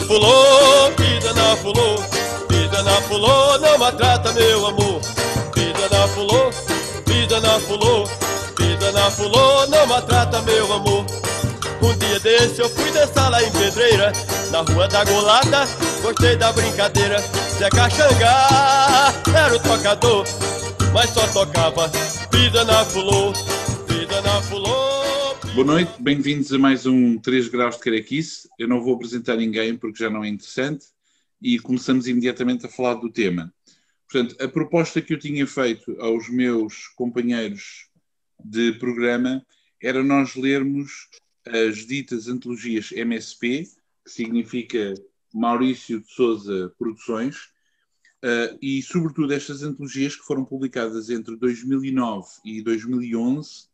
Na fulô, vida na fulô, vida na fulô, não maltrata meu amor. Vida na fulô, vida na fulô, vida na fulô, não maltrata meu amor. Um dia desse eu fui dançar lá em Pedreira, na rua da Golada, gostei da brincadeira. Zeca Xangá era o tocador, mas só tocava vida na fulô, vida na fulô. Boa noite, bem-vindos a mais um 3 graus de carequice. Eu não vou apresentar ninguém porque já não é interessante e começamos imediatamente a falar do tema. Portanto, a proposta que eu tinha feito aos meus companheiros de programa era nós lermos as ditas antologias MSP, que significa Maurício de Souza Produções, uh, e sobretudo estas antologias que foram publicadas entre 2009 e 2011,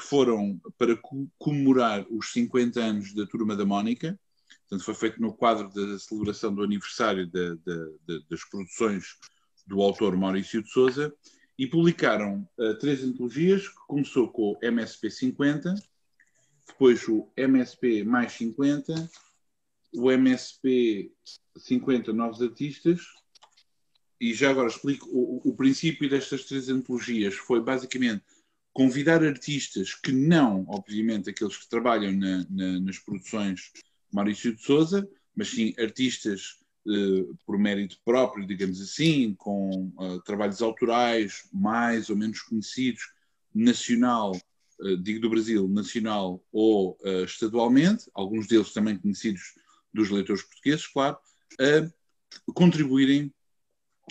que foram para comemorar os 50 anos da Turma da Mónica, portanto foi feito no quadro da celebração do aniversário das produções do autor Maurício de Souza, e publicaram uh, três antologias, que começou com o MSP 50, depois o MSP mais 50, o MSP 50 Novos Artistas, e já agora explico, o, o princípio destas três antologias foi basicamente convidar artistas que não, obviamente, aqueles que trabalham na, na, nas produções Maurício de Souza, mas sim artistas uh, por mérito próprio, digamos assim, com uh, trabalhos autorais mais ou menos conhecidos, nacional eh, digo do Brasil, nacional ou estadualmente, alguns deles também conhecidos dos leitores portugueses, claro, a contribuírem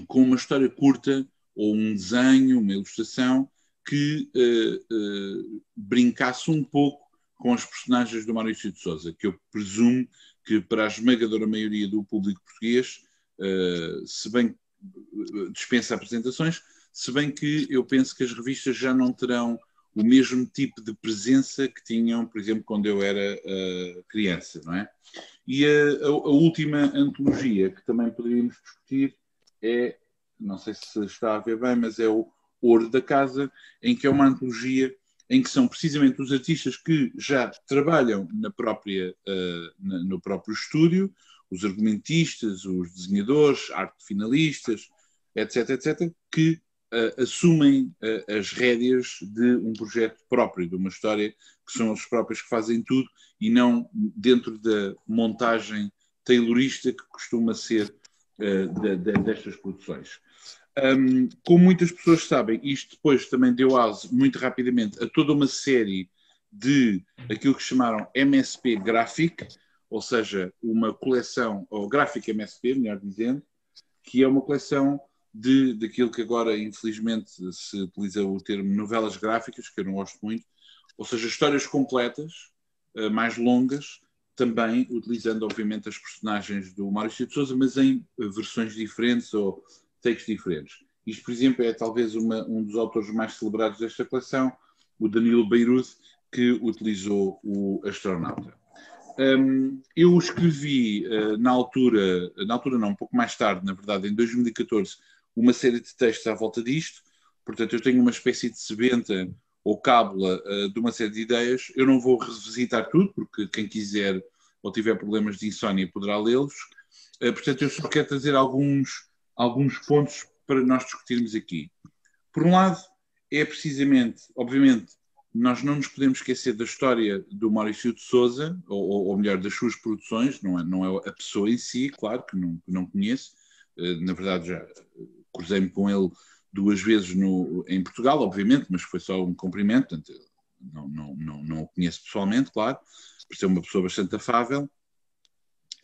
com uma história curta ou um desenho, uma ilustração que uh, uh, brincasse um pouco com as personagens do Maurício de Souza, que eu presumo que para a esmagadora maioria do público português, se bem dispensa apresentações, se bem que eu penso que as revistas já não terão o mesmo tipo de presença que tinham, por exemplo, quando eu era uh, criança, não é? E a, a, última antologia que também poderíamos discutir é, não sei se está a ver bem, mas é o Ouro da Casa, em que é uma antologia em que são precisamente os artistas que já trabalham na própria, uh, na, no próprio estúdio, os argumentistas, os desenhadores, arte finalistas, etc., etc., que uh, assumem uh, as rédeas de um projeto próprio, de uma história que são os próprios que fazem tudo e não dentro da montagem taylorista que costuma ser de, de, destas produções. Um, como muitas pessoas sabem, isto depois também deu aso muito rapidamente a toda uma série de aquilo que chamaram MSP Graphic, ou seja, uma coleção, ou Graphic MSP, melhor dizendo, que é uma coleção de, daquilo que agora, infelizmente, se utiliza o termo novelas gráficas, que eu não gosto muito, ou seja, histórias completas, uh, mais longas, também utilizando, obviamente, as personagens do Maurício de Souza, mas em versões diferentes ou takes diferentes. Isto, por exemplo, é talvez uma, um dos autores mais celebrados desta coleção, o Danilo Beirut, que utilizou o astronauta. Um, eu escrevi uh, na altura, na altura não, um pouco mais tarde, na verdade, em 2014, uma série de textos à volta disto. Portanto, eu tenho uma espécie de sebenta ou cábula uh, de uma série de ideias. Eu não vou revisitar tudo, porque quem quiser ou tiver problemas de insónia poderá lê-los. Uh, portanto, eu só quero trazer alguns, alguns pontos para nós discutirmos aqui. Por um lado, é precisamente, obviamente, nós não nos podemos esquecer da história do Maurício de Souza, ou, ou, melhor, das suas produções, não é, não é a pessoa em si, claro, que não, não conheço. Uh, na verdade, já cruzei-me com ele duas vezes no, em Portugal, obviamente, mas foi só um cumprimento, portanto, não, não, não, não o conheço pessoalmente, claro, por ser uma pessoa bastante afável.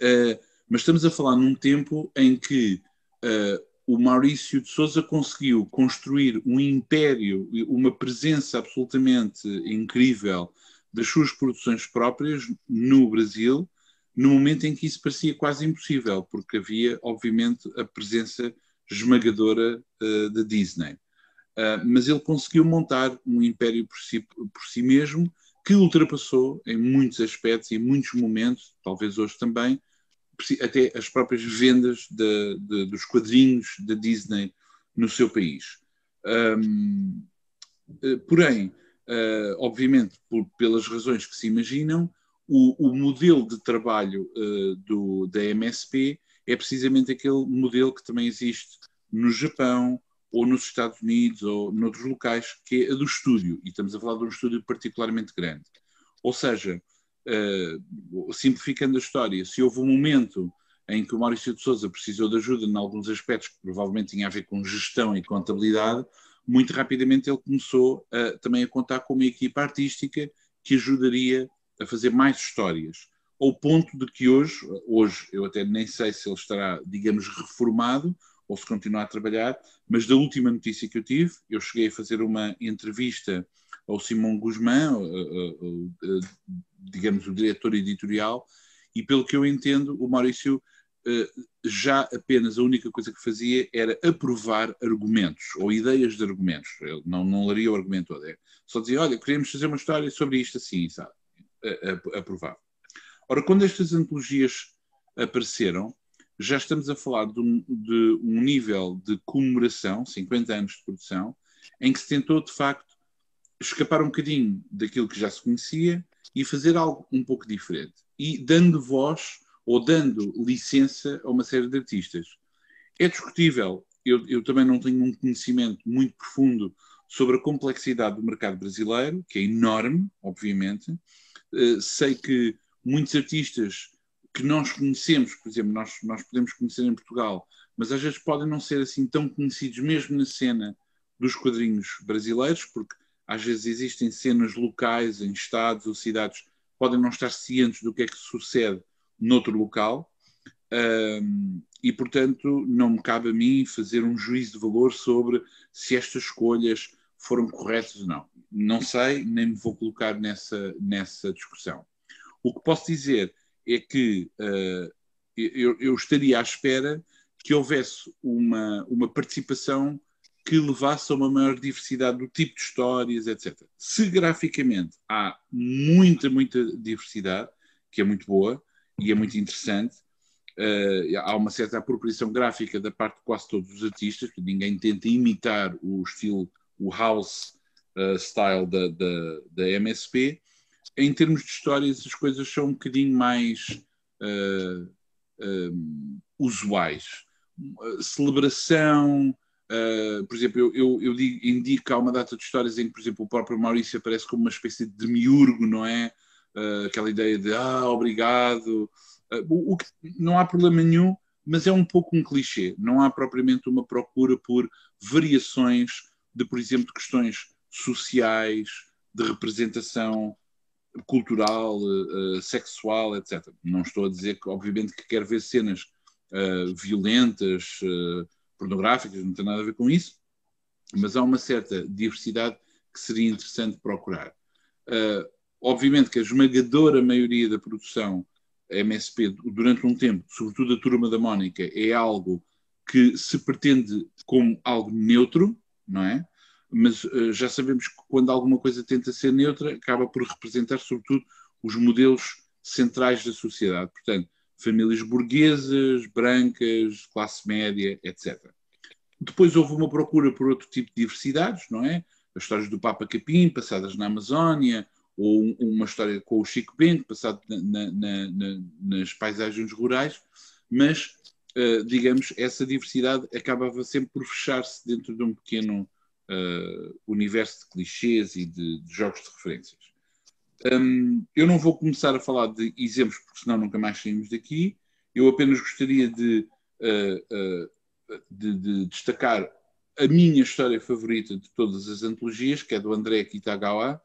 Uh, mas estamos a falar num tempo em que uh, o Maurício de Souza conseguiu construir um império, uma presença absolutamente incrível das suas produções próprias no Brasil, no momento em que isso parecia quase impossível, porque havia, obviamente, a presença esmagadora uh, da Disney. Uh, mas ele conseguiu montar um império por si, por si mesmo que ultrapassou em muitos aspectos e muitos momentos, talvez hoje também, até as próprias vendas de, de, dos quadrinhos da Disney no seu país. Um, eh, porém, uh, obviamente, por, pelas razões que se imaginam, o, o modelo de trabalho uh, do, da MSP é precisamente aquele modelo que também existe no Japão, ou nos Estados Unidos, ou noutros locais, que é a do estúdio. E estamos a falar de um estúdio particularmente grande. Ou seja, uh, simplificando a história, se houve um momento em que o Maurício de Souza precisou de ajuda em alguns aspectos que provavelmente tinha a ver com gestão e contabilidade, muito rapidamente ele começou a, também a contar com uma equipa artística que ajudaria a fazer mais histórias. Ao ponto de que hoje, hoje eu até nem sei se ele estará, digamos, reformado ou se continuar a trabalhar, mas da última notícia que eu tive, eu cheguei a fazer uma entrevista ao Simão Guzmán, digamos, o diretor editorial, e pelo que eu entendo, o Maurício eh, já apenas a única coisa que fazia era aprovar argumentos ou ideias de argumentos. Ele não, não leria o argumento todo. É só dizia, olha, queremos fazer uma história sobre isto assim, sabe? Aprovava. Ora, quando estas antologias apareceram, já estamos a falar de um, de um nível de comemoração, 50 anos de produção, em que se tentou, de facto, escapar um bocadinho daquilo que já se conhecia e fazer algo um pouco diferente. E dando voz ou dando licença a uma série de artistas. É discutível, eu, eu também não tenho um conhecimento muito profundo sobre a complexidade do mercado brasileiro, que é enorme, obviamente. Uh, sei que muitos artistas que nós conhecemos, por exemplo, nós, nós podemos conhecer em Portugal, mas às vezes podem não ser assim tão conhecidos mesmo na cena dos quadrinhos brasileiros, porque às vezes existem cenas locais em estados ou cidades podem não estar cientes do que é que sucede noutro local. Um, e, portanto, não me cabe a mim fazer um juízo de valor sobre se estas escolhas foram corretas ou não. Não sei, nem me vou colocar nessa, nessa discussão. O que posso dizer é que uh, eu, eu, estaria à espera que houvesse uma, uma participação que levasse a uma maior diversidade do tipo de histórias, etc. Se graficamente há muita, muita diversidade, que é muito boa, e é muito interessante. Uh, há uma certa apropriação gráfica da parte de quase todos os artistas, porque ninguém tenta imitar o estilo, o house uh, style da, da, da, MSP. Em termos de histórias, as coisas são um bocadinho mais uh, usuais. celebração, por exemplo, eu, eu, eu digo, indico há uma data de histórias em que, por exemplo, o próprio Maurício aparece como uma espécie de demiurgo, não é? uh, aquela ideia de ah, obrigado. Uh, o, o, que não há problema nenhum, mas é um pouco um clichê. Não há propriamente uma procura por variações de, por exemplo, questões sociais, de representação cultural, uh, sexual, etc. Não estou a dizer que, obviamente, que quero ver cenas uh, violentas, uh, pornográficas, não tem nada a ver com isso, mas há uma certa diversidade que seria interessante procurar. Obviamente que a esmagadora maioria da produção MSP durante um tempo, sobretudo a turma da Mónica, é algo que se pretende como algo neutro, não é? Mas uh, já sabemos que quando alguma coisa tenta ser neutra, acaba por representar sobretudo os modelos centrais da sociedade. Portanto, famílias burguesas, brancas, classe média, etc. Depois houve uma procura por outro tipo de diversidades, não é? As histórias do Papa Capim, passadas na Amazónia, ou uma história com o Chico Bento, passado na, na, na, nas paisagens rurais, mas, uh, digamos, essa diversidade acabava sempre por fechar-se dentro de um pequeno uh, universo de clichês e de, de jogos de referências. Um, eu não vou começar a falar de exemplos, porque senão nunca mais saímos daqui. Eu apenas gostaria de, uh, de, de destacar a minha história favorita de todas as antologias, que é do André Kitagawa,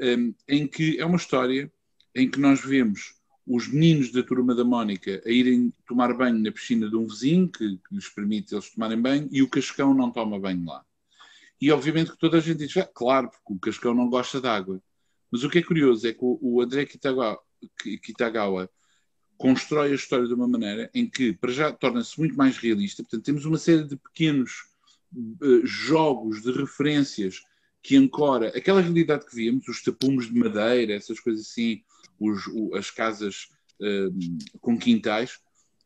um, em que é uma história em que nós vemos os meninos da turma da Mónica a irem tomar banho na piscina de um vizinho, que, que lhes permite eles tomarem banho, e o Cascão não toma banho lá. E obviamente que toda a gente diz, ah, claro, porque o Cascão não gosta de água. Mas o que é curioso é que o, André Kitagawa, constrói a história de uma maneira em que, para já, torna-se muito mais realista. Portanto, temos uma série de pequenos uh, jogos de referências que ancora aquela realidade que víamos, os tapumes de madeira, essas coisas assim, os, as casas uh, com quintais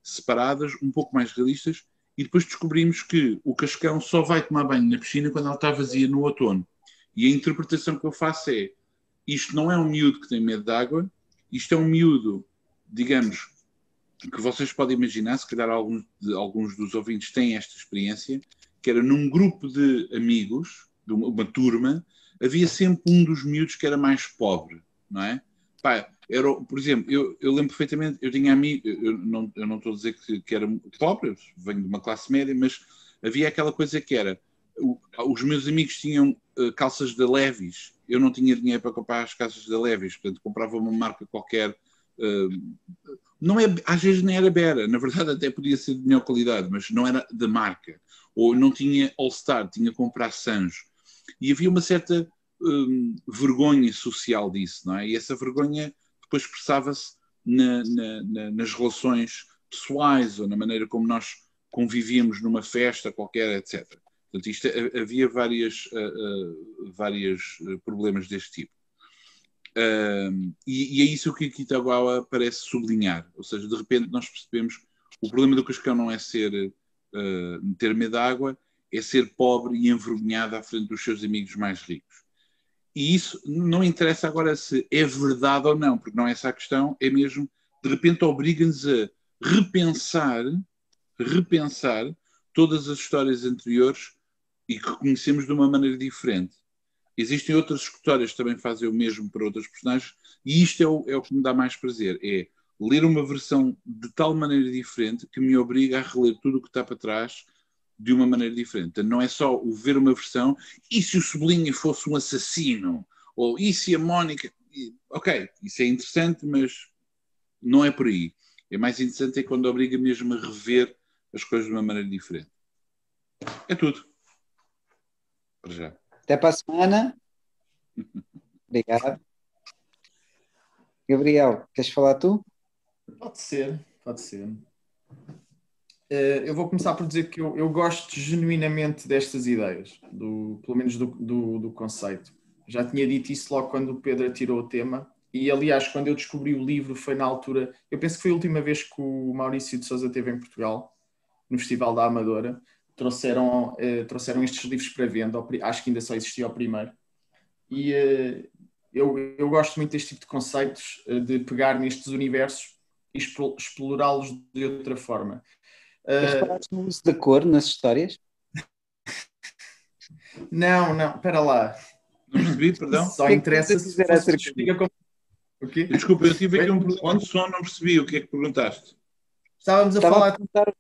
separadas, um pouco mais realistas, e depois descobrimos que o cascão só vai tomar banho na piscina quando ela está vazia no outono. E a interpretação que eu faço é: isto não é um miúdo que tem medo de água, isto é um miúdo, digamos, que vocês podem imaginar, se calhar alguns, de, alguns dos ouvintes têm esta experiência, que era num grupo de amigos, de uma, uma turma, havia sempre um dos miúdos que era mais pobre, não é? Pá, era, por exemplo, eu, eu lembro perfeitamente, eu tinha amigos, eu não, eu não estou a dizer que, que era pobre, venho de uma classe média, mas havia aquela coisa que era, o, os meus amigos tinham uh, calças da Levis, eu não tinha dinheiro para comprar as calças da Levis, portanto comprava uma marca qualquer, uh, não é, às vezes nem era Bera, na verdade até podia ser de melhor qualidade, mas não era da marca, ou não tinha All-Star, tinha que comprar Sanjo, e havia uma certa um, vergonha social disso, não é? E essa vergonha depois expressava-se na, na, na, nas relações pessoais ou na maneira como nós convivíamos numa festa qualquer, etc. Portanto, isto, havia várias, uh, uh, vários problemas deste tipo. E, e, é isso que a Kitagawa parece sublinhar. Ou seja, de repente nós percebemos o problema do cascão não é ser ter medo da água, é ser pobre e envergonhado à frente dos seus amigos mais ricos. E isso não interessa agora se é verdade ou não, porque não é essa a questão, é mesmo, de repente, obriga-nos a repensar, repensar todas as histórias anteriores e que conhecemos de uma maneira diferente. Existem outras histórias que também fazem o mesmo para outros personagens, e isto é o, é o que me dá mais prazer: é ler uma versão de tal maneira diferente que me obriga a reler tudo o que está para trás de uma maneira diferente. Não é só o ver uma versão, e se o Sublinha fosse um assassino? Ou e se a Mónica. Ok, isso é interessante, mas não é por aí. É mais interessante é quando obriga mesmo a rever as coisas de uma maneira diferente. É tudo. Para já. Até para a semana. Obrigado. Gabriel, queres falar tu? Pode ser, pode ser. Uh, eu vou começar por dizer que eu, eu, gosto genuinamente destas ideias, do, pelo menos do, do, do, conceito. Já tinha dito isso logo quando o Pedro tirou o tema, e aliás, quando eu descobri o livro, foi na altura. Eu penso que foi a última vez que o Maurício de Souza esteve em Portugal, no Festival da Amadora. Trouxeram, uh, trouxeram estes livros para venda, acho que ainda só existia o primeiro. E uh, eu, eu gosto muito deste tipo de conceitos, de pegar nestes universos e explorá-los de outra forma. Reparaste no uso da cor nas histórias? Não, não, espera lá. Não percebi, perdão. Só que interessa se explica como... okay. Desculpa, eu tive aqui um problema de som, não percebi o que é que perguntaste. Estávamos a Estava falar. A perguntar...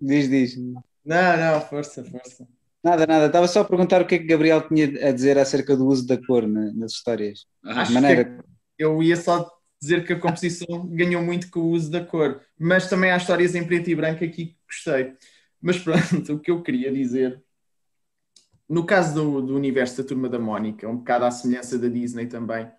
Diz, diz. Não, não, força, força. Nada, nada. Estava só a perguntar o que é que Gabriel tinha a dizer acerca do uso da cor nas histórias. Ah, de maneira... eu ia só dizer que a composição ganhou muito com o uso da cor, mas também há histórias em preto e branco aqui que gostei. Mas pronto, o que eu queria dizer, no caso do, do universo da Turma da Mónica, um bocado à semelhança da Disney também,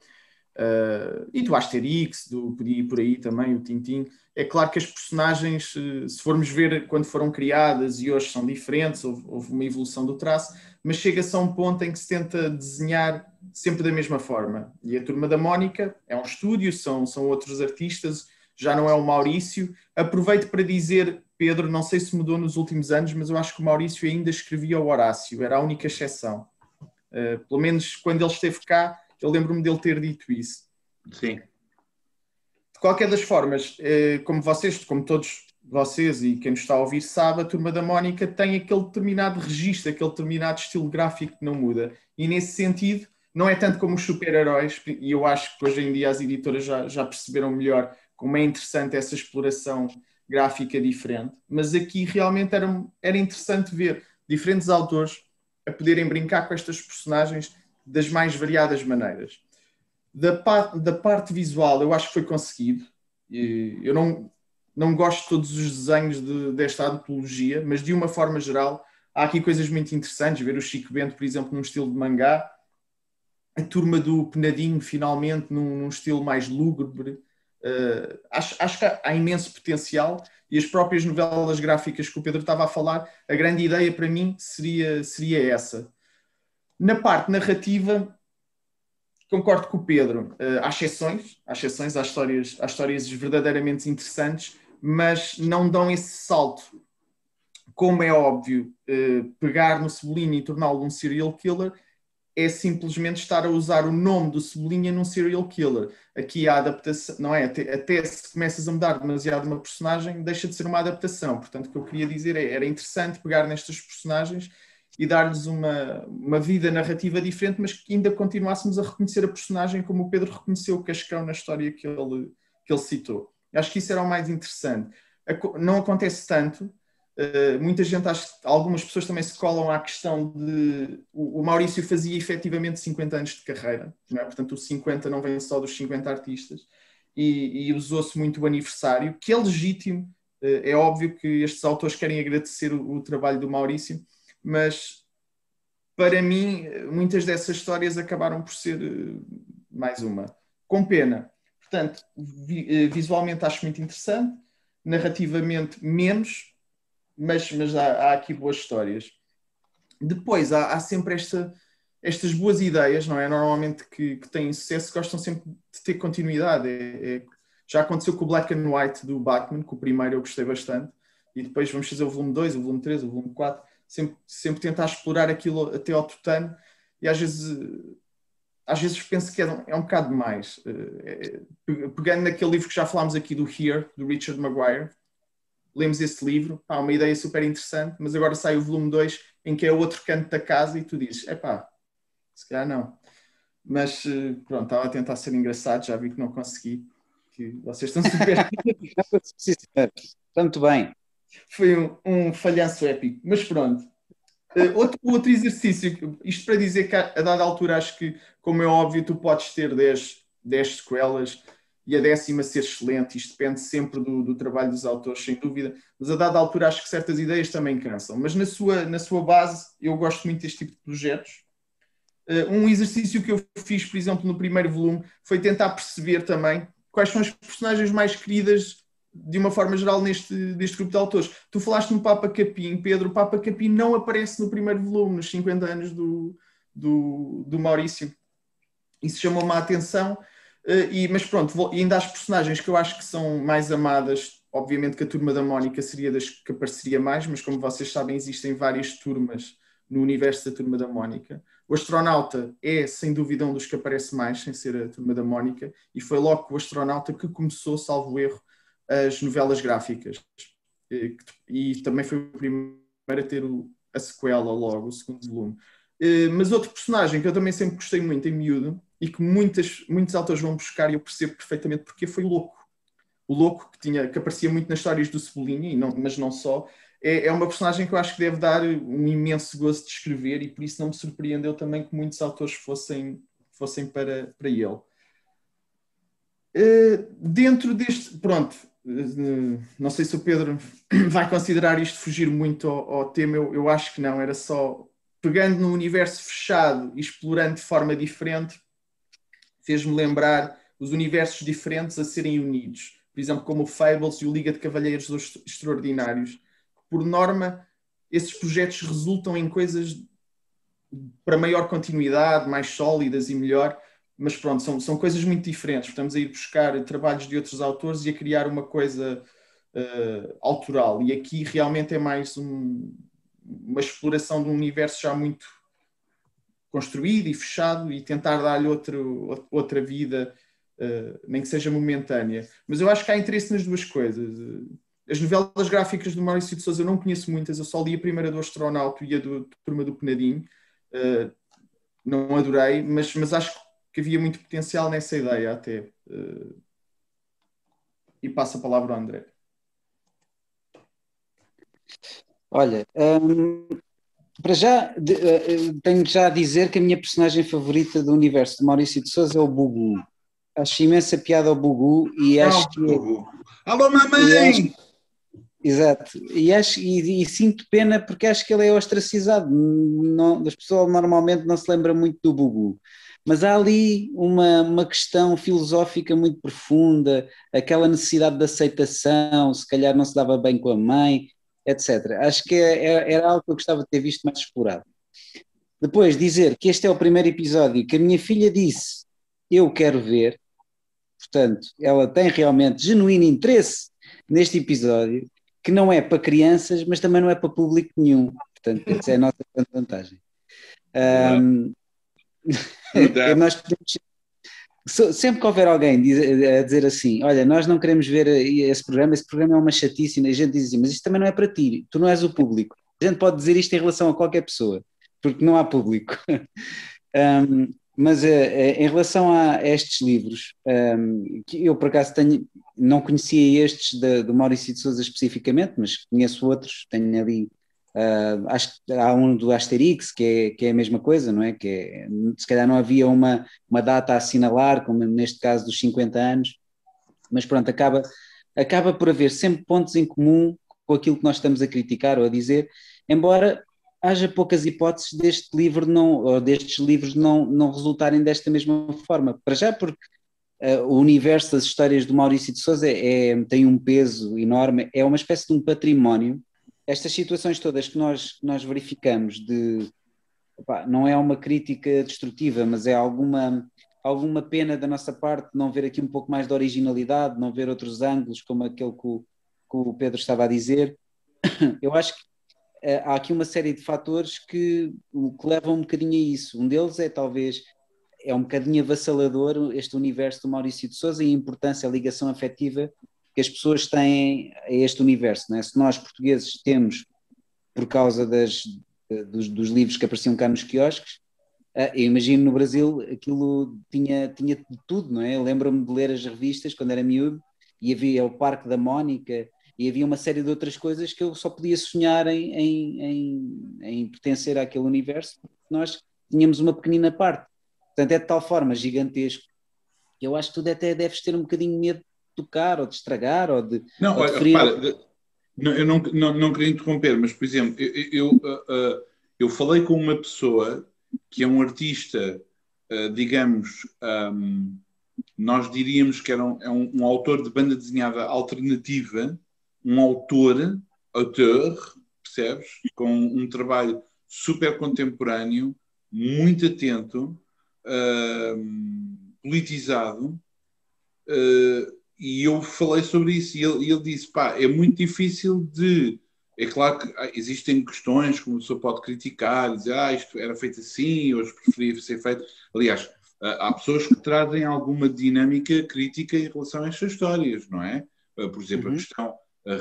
uh, e do Asterix, do Podia ir por aí também, o Tintin, é claro que as personagens, se formos ver quando foram criadas e hoje são diferentes, houve, houve uma evolução do traço, mas chega-se a um ponto em que se tenta desenhar sempre da mesma forma. E a Turma da Mónica é um estúdio, são, são outros artistas, já não é o Maurício. Aproveito para dizer, Pedro, não sei se mudou nos últimos anos, mas eu acho que o Maurício ainda escrevia o Horácio, era a única exceção. Uh, pelo menos quando ele esteve cá, eu lembro-me dele ter dito isso. Sim. De qualquer das formas, uh, como vocês, como todos vocês e quem nos está a ouvir sabe, a Turma da Mónica tem aquele determinado registro, aquele determinado estilo gráfico que não muda. E nesse sentido, não é tanto como os super-heróis, e eu acho que hoje em dia as editoras já, já perceberam melhor como é interessante essa exploração gráfica diferente, mas aqui realmente era, era interessante ver diferentes autores a poderem brincar com estas personagens das mais variadas maneiras. Da, da parte visual, eu acho que foi conseguido. Eu não, não gosto de todos os desenhos de, desta antologia, mas de uma forma geral, há aqui coisas muito interessantes. Ver o Chico Bento, por exemplo, num estilo de mangá, a turma do Penadinho, finalmente, num, num estilo mais lúgubre. Uh, acho, acho que há, há, imenso potencial e as próprias novelas gráficas que o Pedro estava a falar, a grande ideia para mim seria, seria essa. Na parte narrativa, concordo com o Pedro. Uh, há exceções, há exceções, há histórias, há histórias verdadeiramente interessantes, mas não dão esse salto. Como é óbvio, uh, pegar no Cebolinha e torná-lo um serial killer é simplesmente estar a usar o nome do Cebolinha num serial killer. Aqui a adaptação, não é? Até, até, se começas a mudar demasiado uma personagem, deixa de ser uma adaptação. Portanto, o que eu queria dizer é era interessante pegar nestes personagens e dar-lhes uma, uma vida narrativa diferente, mas que ainda continuássemos a reconhecer a personagem como o Pedro reconheceu o Cascão na história que ele, que ele citou. Acho que isso era o mais interessante. Não acontece tanto, Uh, muita gente, acho, algumas pessoas também se colam à questão de. O, o Maurício fazia efetivamente 50 anos de carreira, é? portanto, o 50 não vem só dos 50 artistas, e, e usou-se muito o aniversário, que é legítimo. Uh, é óbvio que estes autores querem agradecer o, o, trabalho do Maurício, mas para mim, muitas dessas histórias acabaram por ser uh, mais uma. Com pena. Portanto, vi, visualmente acho muito interessante, narrativamente menos mas, mas há, há aqui boas histórias. Depois há, há sempre esta, estas boas ideias, não é? Normalmente que, que têm sucesso, gostam sempre de ter continuidade. É, é, já aconteceu com o Black and White do Batman, que o primeiro eu gostei bastante, e depois vamos fazer o volume 2, o volume 3, o volume 4, sempre, sempre tentar explorar aquilo até ao tutano, e às vezes às vezes penso que é um, é um bocado demais. É, pegando naquele livro que já falámos aqui do Here, do Richard Maguire, lemos esse livro, pá, uma ideia super interessante, mas agora sai o volume 2 em que é outro canto da casa e tu dizes, é pá, se calhar não. Mas eh, pronto, estava a tentar ser engraçado, já vi que não consegui, que vocês estão super. Muito bem. Foi um, um falhanço épico, mas pronto. Uh, outro, outro exercício, isto para dizer que a, a dada altura acho que, como é óbvio, tu podes ter 10, 10 sequelas, e a décima ser excelente. Isto depende sempre do, do, trabalho dos autores, sem dúvida, mas a dada altura acho que certas ideias também cansam. Mas na sua, na sua base, eu gosto muito deste tipo de projetos. Uh, um exercício que eu fiz, por exemplo, no primeiro volume, foi tentar perceber também quais são as personagens mais queridas de uma forma geral neste, neste grupo de autores. Tu falaste no Papa Capim, Pedro, o Papa Capim não aparece no primeiro volume, nos 50 anos do, do, do Maurício. Isso chamou-me a atenção Uh, e, mas pronto, e ainda as personagens que eu acho que são mais amadas, obviamente que a turma da Mónica seria das que apareceria mais, mas como vocês sabem, existem várias turmas no universo da turma da Mónica. O astronauta é, sem dúvida, um dos que aparece mais, sem ser a turma da Mónica, e foi logo o astronauta que começou, salvo erro, as novelas gráficas. E, e também foi o primeiro a ter o, a sequela logo, o segundo volume. Mas outro personagem que eu também sempre gostei muito em miúdo e que muitas, muitos autores vão buscar e eu percebo perfeitamente porque foi louco. O louco que, tinha, que aparecia muito nas histórias do Cebolinha, não, mas não só, é, é, uma personagem que eu acho que deve dar um imenso gosto de escrever e por isso não me surpreendeu também que muitos autores fossem, fossem para, para ele. Uh, dentro deste, pronto, não sei se o Pedro vai considerar isto fugir muito ao, ao tema, eu, eu acho que não, era só pegando no universo fechado e explorando de forma diferente, fez-me lembrar os universos diferentes a serem unidos. Por exemplo, como o Fables e o Liga de Cavalheiros Extraordinários. Por norma, esses projetos resultam em coisas para maior continuidade, mais sólidas e melhor, mas pronto, são, são coisas muito diferentes. Estamos a ir buscar trabalhos de outros autores e a criar uma coisa uh, autoral. E aqui realmente é mais um, uma exploração de um universo já muito construído e fechado e tentar dar-lhe outra vida, uh, nem que seja momentânea. Mas eu acho que há interesse nas duas coisas. As novelas gráficas do Maurício de Souza eu não conheço muitas, eu só li a primeira do Astronauta e a do Turma do Penadinho. Uh, não adorei, mas, mas acho que havia muito potencial nessa ideia até. Uh, e passo a palavra ao André. Olha, hum, para já, de, uh, tenho já a dizer que a minha personagem favorita do universo de Maurício de Souza é o Bugu. Acho imensa piada ao Bugu e acho que. É- Alô, mamãe! Acho, exato. E, acho, e, e, sinto pena porque acho que ele é ostracizado. Não, as pessoas normalmente não se lembram muito do Bugu. Mas há ali uma, uma questão filosófica muito profunda, aquela necessidade de aceitação, se calhar não se dava bem com a mãe, etc. Acho que é, é, era algo que eu gostava de ter visto mais explorado. Depois, dizer que este é o primeiro episódio que a minha filha disse eu quero ver, portanto, ela tem realmente genuíno interesse neste episódio, que não é para crianças, mas também não é para público nenhum. Portanto, essa é a nossa vantagem. Um, nós podemos, sempre que houver alguém a dizer assim, olha, nós não queremos ver esse programa, esse programa é uma chatice, e a gente diz assim, mas isto também não é para ti, tu não és o público. A gente pode dizer isto em relação a qualquer pessoa, porque não há público. um, mas uh, em relação a estes livros, que eu por acaso tenho, não conhecia estes de, do Maurício de Souza especificamente, mas conheço outros, tenho ali Uh, há um do Asterix que é, que é a mesma coisa, não é? Que é, se calhar não havia uma, uma data a assinalar, como neste caso dos 50 anos, mas pronto, acaba, acaba por haver sempre pontos em comum com aquilo que nós estamos a criticar ou a dizer, embora haja poucas hipóteses deste livro não, ou destes livros não, não resultarem desta mesma forma. Para já, porque uh, o universo das histórias do Maurício de Souza é, é, tem um peso enorme, é uma espécie de um património estas situações todas que nós, nós verificamos de opa, não é uma crítica destrutiva, mas é alguma, alguma pena da nossa parte não ver aqui um pouco mais de originalidade, não ver outros ângulos, como aquele que o, que o Pedro estava a dizer. Eu acho que uh, há aqui uma série de fatores que, que levam um bocadinho a isso. Um deles é talvez é um bocadinho avassalador este universo do Maurício de Souza e a importância, a ligação afetiva que as pessoas têm a este universo. É? Se nós, portugueses, temos, por causa das, dos, dos, livros que apareciam cá nos quiosques, uh, eu imagino no Brasil aquilo tinha, tinha de tudo, não é? Lembro-me de ler as revistas quando era miúdo e havia o Parque da Mónica e havia uma série de outras coisas que eu só podia sonhar em, em, em, em pertencer àquele universo, porque nós tínhamos uma pequenina parte. Portanto, é de tal forma gigantesco que eu acho que tu até deves ter um bocadinho medo tocar ou de estragar ou de. Não, ou de ferir... repara, eu não, não, não queria interromper, mas por exemplo, eu, eu, eu falei com uma pessoa que é um artista, uh, digamos, um, nós diríamos que era um, é um, um, autor de banda desenhada alternativa, um autor, autor, percebes? Com um trabalho super contemporâneo, muito atento, uh, politizado. Uh, e eu falei sobre isso e ele, ele, disse, pá, é muito difícil de... É claro que ah, existem questões como a pessoa pode criticar, dizer, ah, isto era feito assim, hoje preferia ser feito... Aliás, ah, há pessoas que trazem alguma dinâmica crítica em relação a estas histórias, não é? Ah, por exemplo, uhum. a questão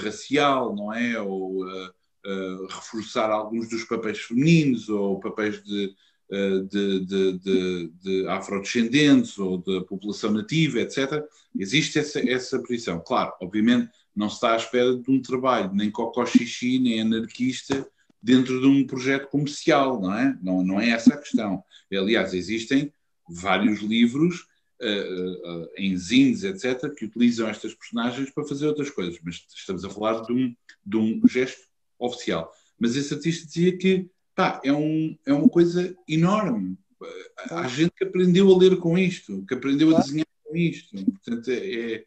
racial, não é? Ou uh, uh, reforçar alguns dos papéis femininos ou papéis de, de, de, de, de afrodescendentes ou da população nativa, etc. Existe essa, essa posição. Claro, obviamente, não se está à espera de um trabalho nem cocó xixi, nem anarquista dentro de um projeto comercial, não é? Não, não é essa a questão. Aliás, existem vários livros uh, uh, em zines, etc., que utilizam estas personagens para fazer outras coisas, mas estamos a falar de um, de um gesto oficial. Mas esse artista dizia que pá, é, um, é uma coisa enorme. Há gente que aprendeu a ler com isto, que aprendeu a desenhar com isto. Portanto, é, é,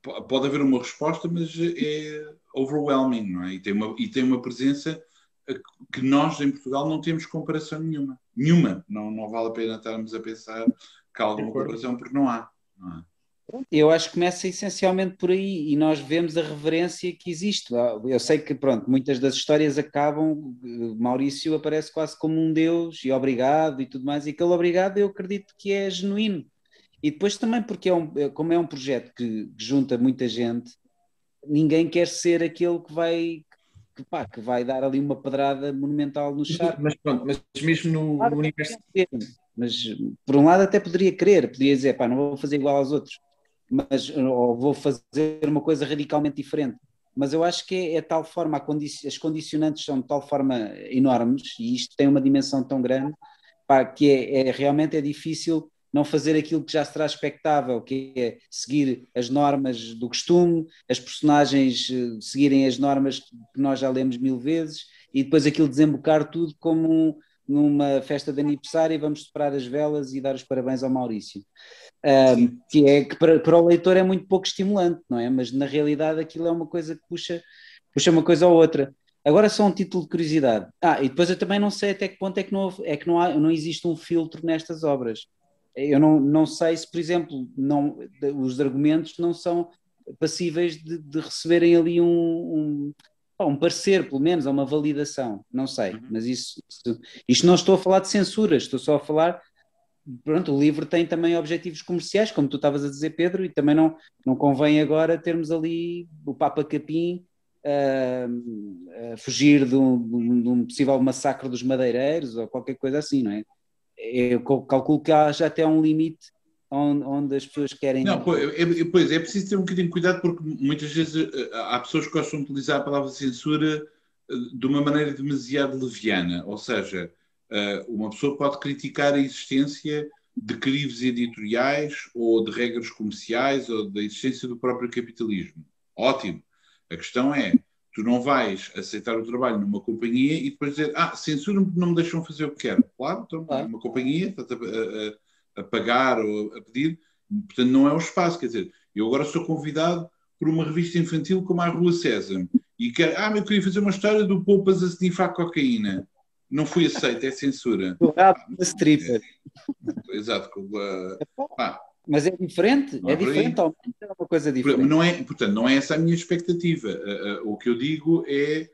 pode haver uma resposta, mas é overwhelming, não é? E tem uma, e tem uma presença que nós em Portugal não temos comparação nenhuma. Nenhuma. Não, não vale a pena estarmos a pensar que há alguma comparação, porque não há. Não há. Eu acho que começa essencialmente por aí e nós vemos a reverência que existe. Eu sei que, pronto, muitas das histórias acabam, Maurício aparece quase como um deus e obrigado e tudo mais, e aquele obrigado eu acredito que é genuíno. E depois também porque, é um, como é um projeto que junta muita gente, ninguém quer ser aquele que vai, que, pá, que vai dar ali uma pedrada monumental no charco. Mas pronto, mas mesmo no, claro, no universo... Mas por um lado até poderia querer, poderia dizer, pá, não vou fazer igual aos outros mas ou vou fazer uma coisa radicalmente diferente. Mas eu acho que é, é tal forma, as condicionantes são de tal forma enormes e isto tem uma dimensão tão grande pá, que é, é, realmente é difícil não fazer aquilo que já será expectável, que é seguir as normas do costume, as personagens eh, seguirem as normas que nós já lemos mil vezes e depois aquilo desembocar tudo como numa festa de aniversário e vamos separar as velas e dar os parabéns ao Maurício. Um, que é que para, para, o leitor é muito pouco estimulante, não é? Mas na realidade aquilo é uma coisa que puxa, puxa uma coisa ou outra. Agora só um título de curiosidade. Ah, e depois eu também não sei até que ponto é que não, é que não, há, não existe um filtro nestas obras. Eu não, não sei se, por exemplo, não, os argumentos não são passíveis de, de receberem ali um, um, um parecer, pelo menos, ou uma validação, não sei, uhum. mas isso, isso, isto não estou a falar de censura, estou só a falar pronto, o livro tem também objetivos comerciais, como tu estavas a dizer, Pedro, e também não, não convém agora termos ali o Papa Capim uh, uh, fugir de um, de um, possível massacre dos madeireiros ou qualquer coisa assim, não é? Eu calculo que há já até um limite onde, onde as pessoas querem. Não, é, pois é preciso ter um bocadinho de cuidado porque muitas vezes eh, há pessoas que gostam de utilizar a palavra censura eh, de uma maneira demasiado leviana, ou seja, eh, uma pessoa pode criticar a existência de crivos editoriais ou de regras comerciais ou da existência do próprio capitalismo. Ótimo. A questão é, tu não vais aceitar o trabalho numa companhia e depois dizer, ah, censura-me, não me deixam fazer o que quero. Claro, então, claro. uma companhia está a, a, a, pagar ou a pedir, portanto não é o espaço, quer dizer, eu agora sou convidado por uma revista infantil como a Rua César e quero, ah, mas eu queria fazer uma história do Poupas a snifar cocaína. Não fui aceito, é censura. O rabo da stripper. É, exato. Uh, mas é diferente, é, é diferente, é uma coisa diferente. Não é, portanto, não é essa a minha expectativa. O que eu digo é,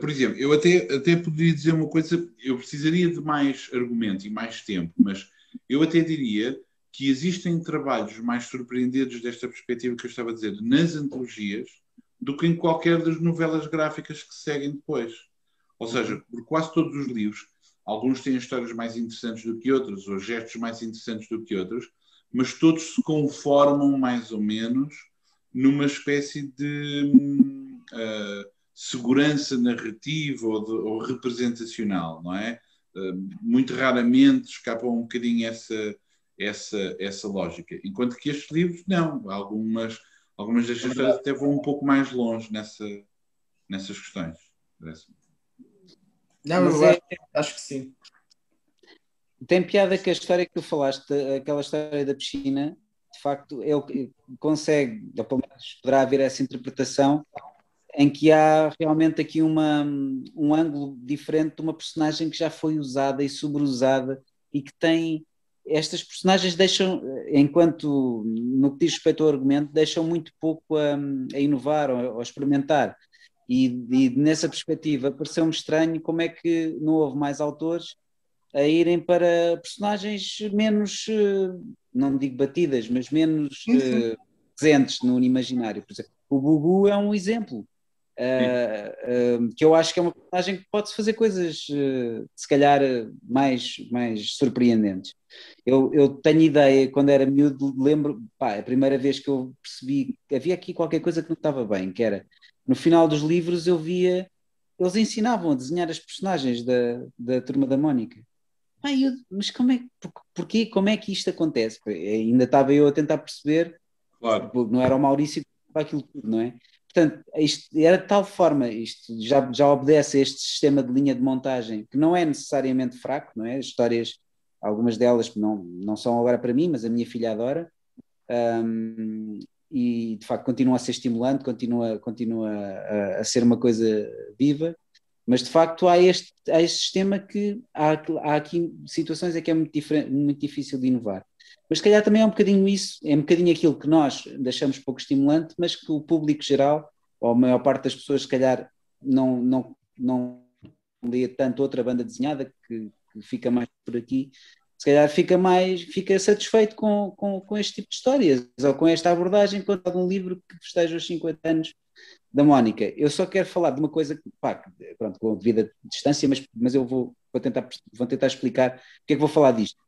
por exemplo, eu até, até poderia dizer uma coisa, eu precisaria de mais argumento e mais tempo, mas eu até diria que existem trabalhos mais surpreendentes desta perspectiva que eu estava a dizer, nas antologias, do que em qualquer das novelas gráficas que seguem depois. Ou seja, por quase todos os livros, alguns têm histórias mais interessantes do que outros, ou gestos mais interessantes do que outros, mas todos se conformam mais ou menos numa espécie de uh, segurança narrativa ou, de, ou, representacional, não é? Muito raramente escapam um bocadinho essa, essa, essa lógica. Enquanto que estes livros, não. Algumas, algumas destas histórias até vão um pouco mais longe nessa, nessas questões. Não, eu é... acho que sim. Tem piada que a história que tu falaste, aquela história da piscina, de facto, é o que consegue, ou pelo menos poderá haver essa interpretação, em que há realmente aqui uma, um ângulo diferente de uma personagem que já foi usada e sobreusada e que tem. Estas personagens deixam, enquanto no que diz respeito ao argumento, deixam muito pouco a, a inovar ou a experimentar. E, e nessa perspectiva, pareceu-me estranho como é que não houve mais autores a irem para personagens menos, eh, não digo batidas, mas menos uh, presentes no imaginário. Por exemplo, o Bubu é um exemplo. Uh, uh, que eu acho que é uma personagem que pode fazer coisas se calhar mais, mais surpreendentes. Eu, eu tenho ideia, quando era miúdo, lembro, pá, a primeira vez que eu percebi que havia aqui qualquer coisa que não estava bem, que era no final dos livros eu via, eles ensinavam a desenhar as personagens da, da Turma da Mónica. Ah, eu, mas como é, por, porquê, como é que isto acontece? Ainda estava eu a tentar perceber, claro. não era o Maurício que aquilo tudo, não é? Portanto, isto era de tal forma, isto já, já obedece a este sistema de linha de montagem, que não é necessariamente fraco, não é? As histórias, algumas delas não, não são agora para mim, mas a minha filha adora, um, e de facto continua a ser estimulante, continua, continua a, a ser uma coisa viva, mas de facto há este, há este sistema que há, há aqui situações em que é muito, muito difícil de inovar. Mas se calhar também é um bocadinho isso, é um bocadinho aquilo que nós deixamos pouco estimulante, mas que o público geral, ou a maior parte das pessoas, se calhar não, não, não lê tanto outra banda desenhada que, que fica mais por aqui, se calhar fica mais, fica satisfeito com, com, com este tipo de histórias, ou com esta abordagem, quando há um livro que festeja os 50 anos da Mónica. Eu só quero falar de uma coisa, pá, pronto, com devida distância, mas, mas eu vou, vou, tentar, vou tentar explicar porque é que vou falar disto.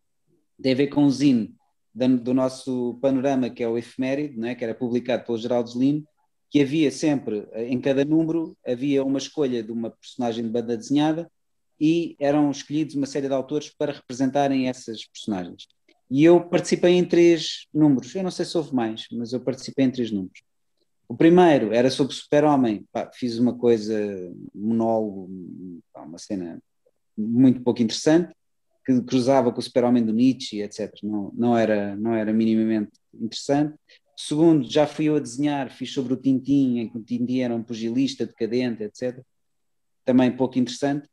Tem a ver com o zine do nosso panorama, que é o efeméride, né, que era publicado pelo Geraldo Zelino, que havia sempre, em cada número, havia uma escolha de uma personagem de banda desenhada e eram escolhidos uma série de autores para representarem essas personagens. E eu participei em três números, eu não sei se houve mais, mas eu participei em três números. O primeiro era sobre Super-Homem. Fiz uma coisa, monólogo, uma cena muito pouco interessante, que cruzava com o Super-Homem do Nietzsche, etc. Não, não, era, não era minimamente interessante. Segundo, já fui eu a desenhar, fiz sobre o Tintin, em que o Tintin era um pugilista decadente, etc. Também pouco interessante.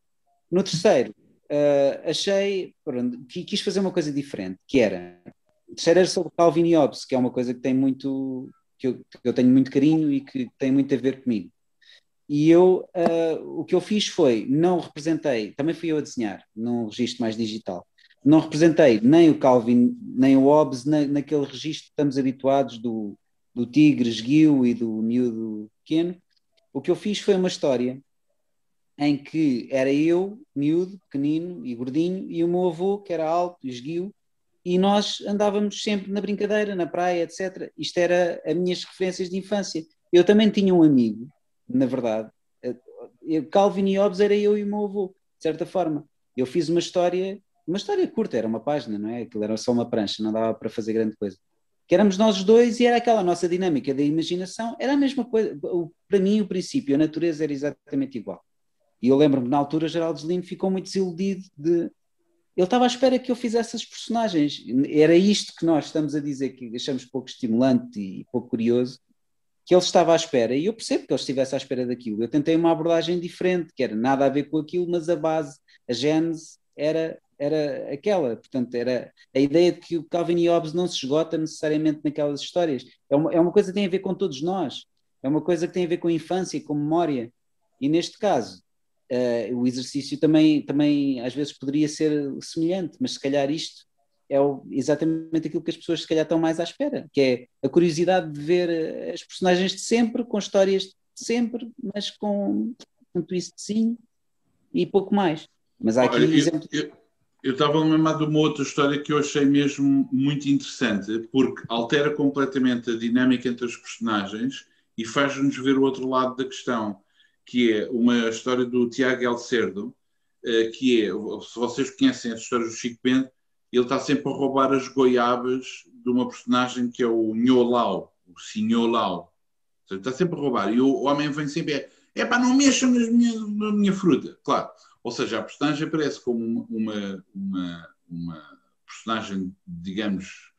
No terceiro, uh, achei, pronto, quis fazer uma coisa diferente, que era, o terceiro era sobre Calvin e Hobbes, que é uma coisa que tem muito, que eu, que eu tenho muito carinho e que tem muito a ver comigo. E eu, uh, o que eu fiz foi, não representei, também fui eu a desenhar, num registro mais digital, não representei nem o Calvin, nem o Hobbes na, naquele registro que estamos habituados do, do tigre esguio e do miúdo pequeno. O que eu fiz foi uma história em que era eu, miúdo, pequenino e gordinho, e o meu avô, que era alto, esguio, e nós andávamos sempre na brincadeira, na praia, etc. Isto era as minhas referências de infância. Eu também tinha um amigo, na verdade, Calvin e Hobbes era eu e o meu avô, de certa forma. Eu fiz uma história, uma história curta, era uma página, não é? Aquilo era só uma prancha, não dava para fazer grande coisa. Que éramos nós dois e era aquela nossa dinâmica da imaginação, era a mesma coisa. Para mim, o princípio, a natureza era exatamente igual. E eu lembro-me, na altura, Geraldo Lino ficou muito desiludido de. Ele estava à espera que eu fizesse as personagens. Era isto que nós estamos a dizer, que achamos pouco estimulante e pouco curioso, que ele estava à espera. E eu percebo que ele estivesse à espera daquilo. Eu tentei uma abordagem diferente, que era nada a ver com aquilo, mas a base, a gênese, era, era aquela. Portanto, era a ideia de que o Calvin e Hobbes não se esgota necessariamente naquelas histórias. É uma, é uma coisa que tem a ver com todos nós. É uma coisa que tem a ver com a infância, com memória. E neste caso, uh, o exercício também, também às vezes poderia ser semelhante, mas se calhar isto é o, exatamente aquilo que as pessoas se calhar estão mais à espera, que é a curiosidade de ver eh, as personagens de sempre, com histórias de sempre, mas com um twistzinho e pouco mais. Mas há aqui Olha, exemplo... eu, eu estava a lembrar de uma outra história que eu achei mesmo muito interessante, porque altera completamente a dinâmica entre os personagens e faz-nos ver o outro lado da questão que é uma história do Tiago El Cerdo, eh, que é, se vocês conhecem as histórias do Chico Bento, ele está sempre a roubar as goiabas de uma personagem que é o Nholau, o Sinholau. Está sempre a roubar. E o homem vem sempre, é, é pá, não mexam nas minha, na minha fruta. Claro. Ou seja, a personagem aparece como uma, uma, uma personagem, digamos,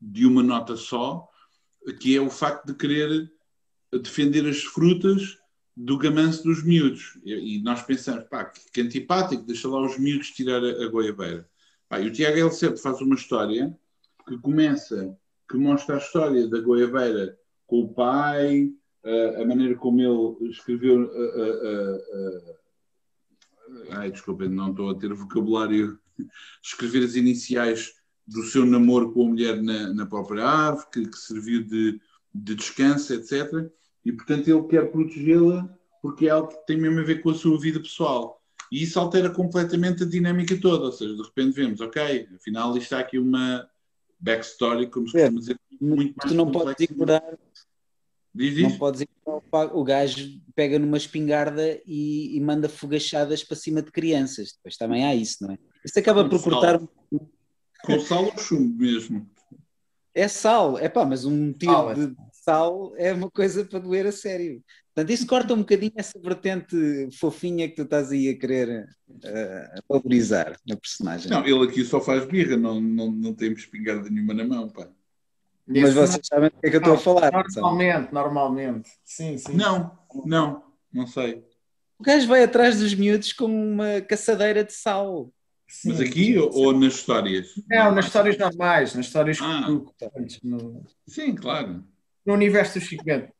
de uma nota só, que é o facto de querer defender as frutas do gamanço dos miúdos. E, nós pensamos, pá, que, que, antipático, deixa lá os miúdos tirar a, a goiabeira. Pá, e o Tiago L. faz uma história que começa, que mostra a história da goiabeira com o pai, a, a maneira como ele escreveu. ai, desculpem, não estou a ter vocabulário. Escrever as iniciais do seu namoro com a mulher na, na própria árvore, que, que serviu de, de descanso, etc e, portanto, ele quer protegê-la porque é algo que tem mesmo a ver com a sua vida pessoal. E isso altera completamente a dinâmica toda. Ou seja, de repente vemos, ok, afinal isto está aqui uma backstory, como se costuma dizer, muito mais Tu não podes ignorar. Diz? Não podes ignorar. O gajo pega numa espingarda e, e, manda fogachadas para cima de crianças. Depois também há isso, não é? Isso acaba com por cortar. Com sal ou chumbo mesmo? É sal, é pá, mas um tiro sal, é. Sal é uma coisa para doer a sério. Portanto, isso corta um bocadinho essa vertente fofinha que tu estás aí a querer uh, valorizar na personagem. Não, ele aqui só faz birra, não, não, não tem espingarda nenhuma na mão, pá. Mas vocês sabem do que é que eu estou a falar. Normalmente, sabe? normalmente. Sim, sim. Não, não, não sei. O gajo vai atrás dos miúdos com uma caçadeira de sal. Sim, Mas aqui sim, ou nas histórias? Não, nas histórias normais, nas histórias ah. que no... Sim, claro. No universo do Chico Bento.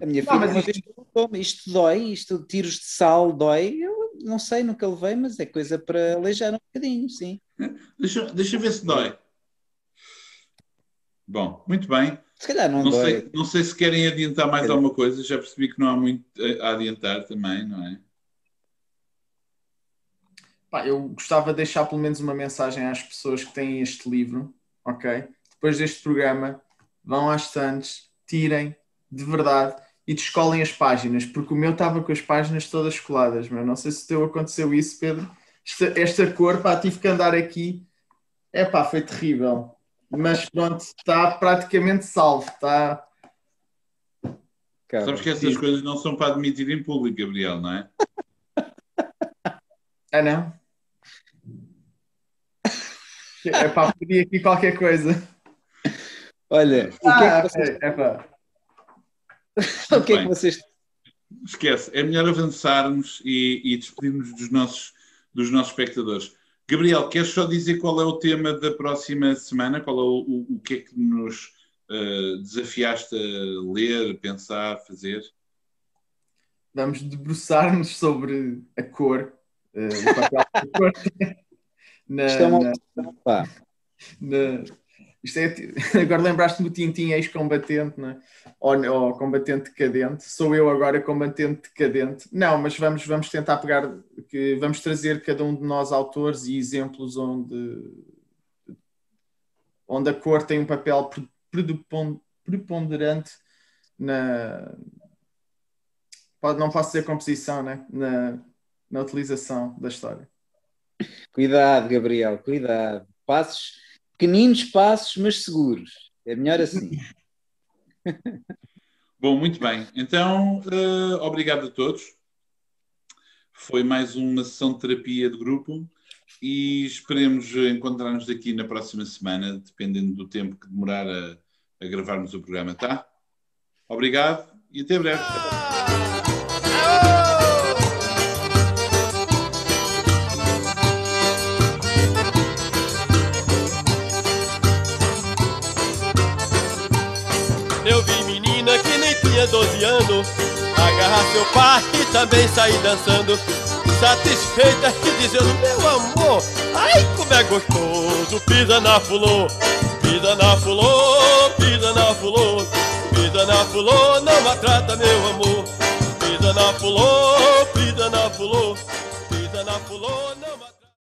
A minha filha não, mas isto... Isto dói, isto tiros de sal dói. Eu não sei, nunca levei, mas é coisa para aleijar um bocadinho, sim. Deixa, deixa ver se dói. Bom, muito bem. Se calhar não, não dói. Sei, não sei se querem adiantar mais alguma coisa, já percebi que não há muito a adiantar também, não é? Pá, eu gostava de deixar pelo menos uma mensagem às pessoas que têm este livro, ok? Depois deste programa, vão às Santos, tirem, de verdade, e descolem as páginas, porque o meu estava com as páginas todas coladas, mas não sei se teu aconteceu isso, Pedro. Esta, esta cor, pá, tive que andar aqui. É pá, foi terrível. Mas pronto, está praticamente salvo, está. Sabes que essas coisas não são para admitir em público, Gabriel, não é? Ah, não? É para pedir aqui qualquer coisa. Olha, ah, o que é que vocês... É, é o que é que vocês... Esquece, é melhor avançarmos e, e despedirmos dos nossos, dos nossos espectadores. Gabriel, queres só dizer qual é o tema da próxima semana? Qual é o, o, o que é que nos uh, desafiaste a ler, pensar, fazer? Vamos debruçar-nos sobre a cor, uh, o papel da cor Na, Isto é uma na- na- isto é, agora lembraste-me do Tintin ex-combatente, né? ou, ou combatente decadente. Sou eu agora combatente decadente. Não, mas vamos, vamos tentar pegar, que vamos trazer cada um de nós autores e exemplos onde, onde a cor tem um papel preponderante na. Não posso dizer composição, né? na, na utilização da história. Cuidado, Gabriel, cuidado. Passos, pequeninos passos, mas seguros. É melhor assim. Bom, muito bem. Então, eh, obrigado a todos. Foi mais uma sessão de terapia de grupo e esperemos encontrar-nos aqui na próxima semana, dependendo do tempo que demorar a, a gravarmos o programa, tá? Obrigado e até breve. Tinha 12 anos Agarrar seu par e também sair dançando. Satisfeita e dizendo Meu amor, ai como é gostoso Pisa na fulô, pisa na fulô Pisa na fulô, pisa na fulô Não maltrata meu amor. Pisa na fulô, pisa na fulô Pisa na fulô, não maltrata